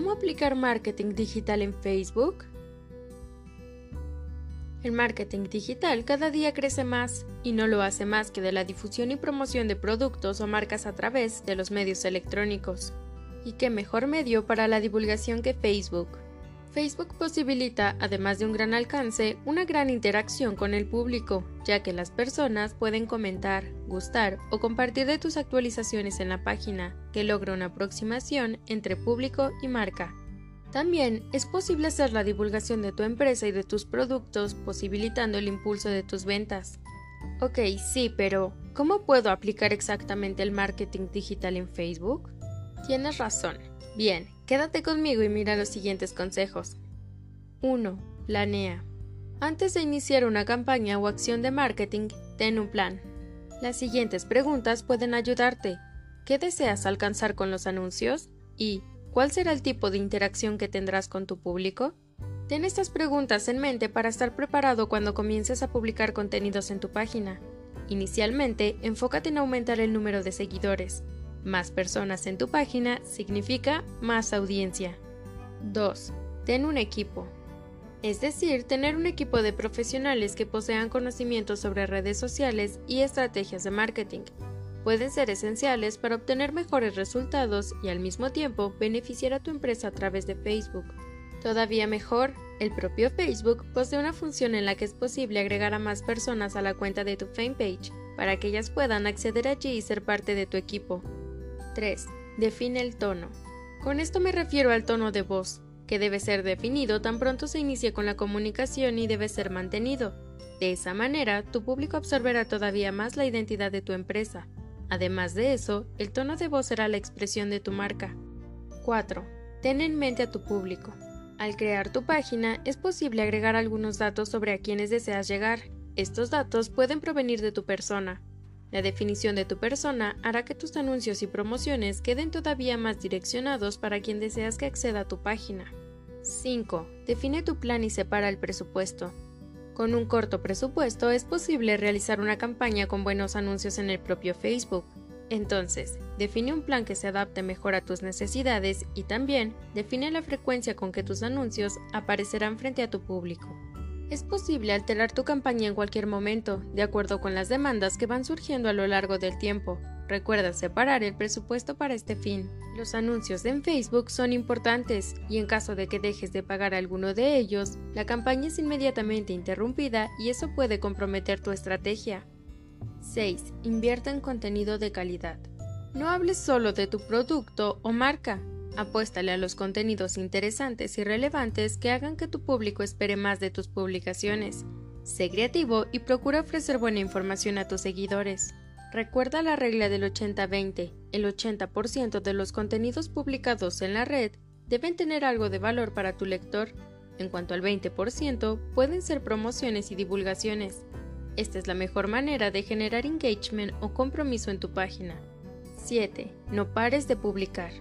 ¿Cómo aplicar marketing digital en Facebook? El marketing digital cada día crece más y no lo hace más que de la difusión y promoción de productos o marcas a través de los medios electrónicos. ¿Y qué mejor medio para la divulgación que Facebook? Facebook posibilita, además de un gran alcance, una gran interacción con el público, ya que las personas pueden comentar, gustar o compartir de tus actualizaciones en la página, que logra una aproximación entre público y marca. También es posible hacer la divulgación de tu empresa y de tus productos, posibilitando el impulso de tus ventas. Ok, sí, pero ¿cómo puedo aplicar exactamente el marketing digital en Facebook? Tienes razón. Bien, quédate conmigo y mira los siguientes consejos. 1. Planea. Antes de iniciar una campaña o acción de marketing, ten un plan. Las siguientes preguntas pueden ayudarte. ¿Qué deseas alcanzar con los anuncios? ¿Y cuál será el tipo de interacción que tendrás con tu público? Ten estas preguntas en mente para estar preparado cuando comiences a publicar contenidos en tu página. Inicialmente, enfócate en aumentar el número de seguidores. Más personas en tu página significa más audiencia. 2. Ten un equipo. Es decir, tener un equipo de profesionales que posean conocimientos sobre redes sociales y estrategias de marketing. Pueden ser esenciales para obtener mejores resultados y al mismo tiempo beneficiar a tu empresa a través de Facebook. Todavía mejor, el propio Facebook posee una función en la que es posible agregar a más personas a la cuenta de tu fanpage para que ellas puedan acceder allí y ser parte de tu equipo. 3. Define el tono. Con esto me refiero al tono de voz, que debe ser definido tan pronto se inicie con la comunicación y debe ser mantenido. De esa manera, tu público absorberá todavía más la identidad de tu empresa. Además de eso, el tono de voz será la expresión de tu marca. 4. Ten en mente a tu público. Al crear tu página, es posible agregar algunos datos sobre a quienes deseas llegar. Estos datos pueden provenir de tu persona, la definición de tu persona hará que tus anuncios y promociones queden todavía más direccionados para quien deseas que acceda a tu página. 5. Define tu plan y separa el presupuesto. Con un corto presupuesto es posible realizar una campaña con buenos anuncios en el propio Facebook. Entonces, define un plan que se adapte mejor a tus necesidades y también define la frecuencia con que tus anuncios aparecerán frente a tu público. Es posible alterar tu campaña en cualquier momento, de acuerdo con las demandas que van surgiendo a lo largo del tiempo. Recuerda separar el presupuesto para este fin. Los anuncios en Facebook son importantes y en caso de que dejes de pagar alguno de ellos, la campaña es inmediatamente interrumpida y eso puede comprometer tu estrategia. 6. Invierte en contenido de calidad. No hables solo de tu producto o marca, Apuéstale a los contenidos interesantes y relevantes que hagan que tu público espere más de tus publicaciones. Sé creativo y procura ofrecer buena información a tus seguidores. Recuerda la regla del 80-20. El 80% de los contenidos publicados en la red deben tener algo de valor para tu lector. En cuanto al 20%, pueden ser promociones y divulgaciones. Esta es la mejor manera de generar engagement o compromiso en tu página. 7. No pares de publicar.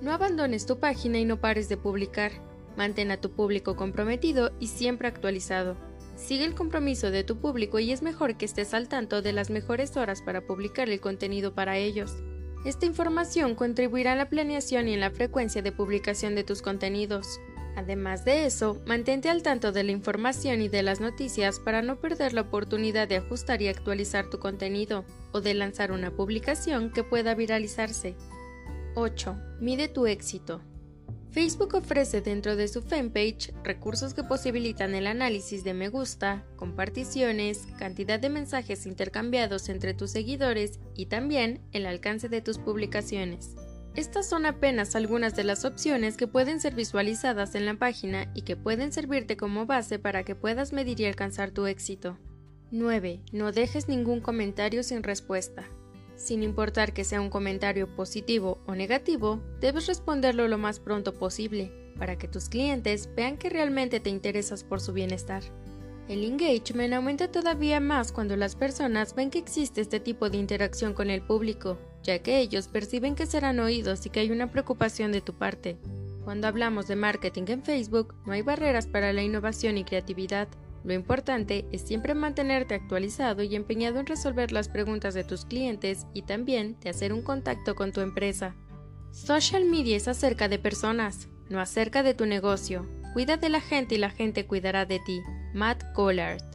No abandones tu página y no pares de publicar. Mantén a tu público comprometido y siempre actualizado. Sigue el compromiso de tu público y es mejor que estés al tanto de las mejores horas para publicar el contenido para ellos. Esta información contribuirá a la planeación y en la frecuencia de publicación de tus contenidos. Además de eso, mantente al tanto de la información y de las noticias para no perder la oportunidad de ajustar y actualizar tu contenido o de lanzar una publicación que pueda viralizarse. 8. Mide tu éxito. Facebook ofrece dentro de su fanpage recursos que posibilitan el análisis de me gusta, comparticiones, cantidad de mensajes intercambiados entre tus seguidores y también el alcance de tus publicaciones. Estas son apenas algunas de las opciones que pueden ser visualizadas en la página y que pueden servirte como base para que puedas medir y alcanzar tu éxito. 9. No dejes ningún comentario sin respuesta. Sin importar que sea un comentario positivo o negativo, debes responderlo lo más pronto posible para que tus clientes vean que realmente te interesas por su bienestar. El engagement aumenta todavía más cuando las personas ven que existe este tipo de interacción con el público, ya que ellos perciben que serán oídos y que hay una preocupación de tu parte. Cuando hablamos de marketing en Facebook, no hay barreras para la innovación y creatividad. Lo importante es siempre mantenerte actualizado y empeñado en resolver las preguntas de tus clientes y también de hacer un contacto con tu empresa. Social media es acerca de personas. no acerca de tu negocio. Cuida de la gente y la gente cuidará de ti. Matt Collard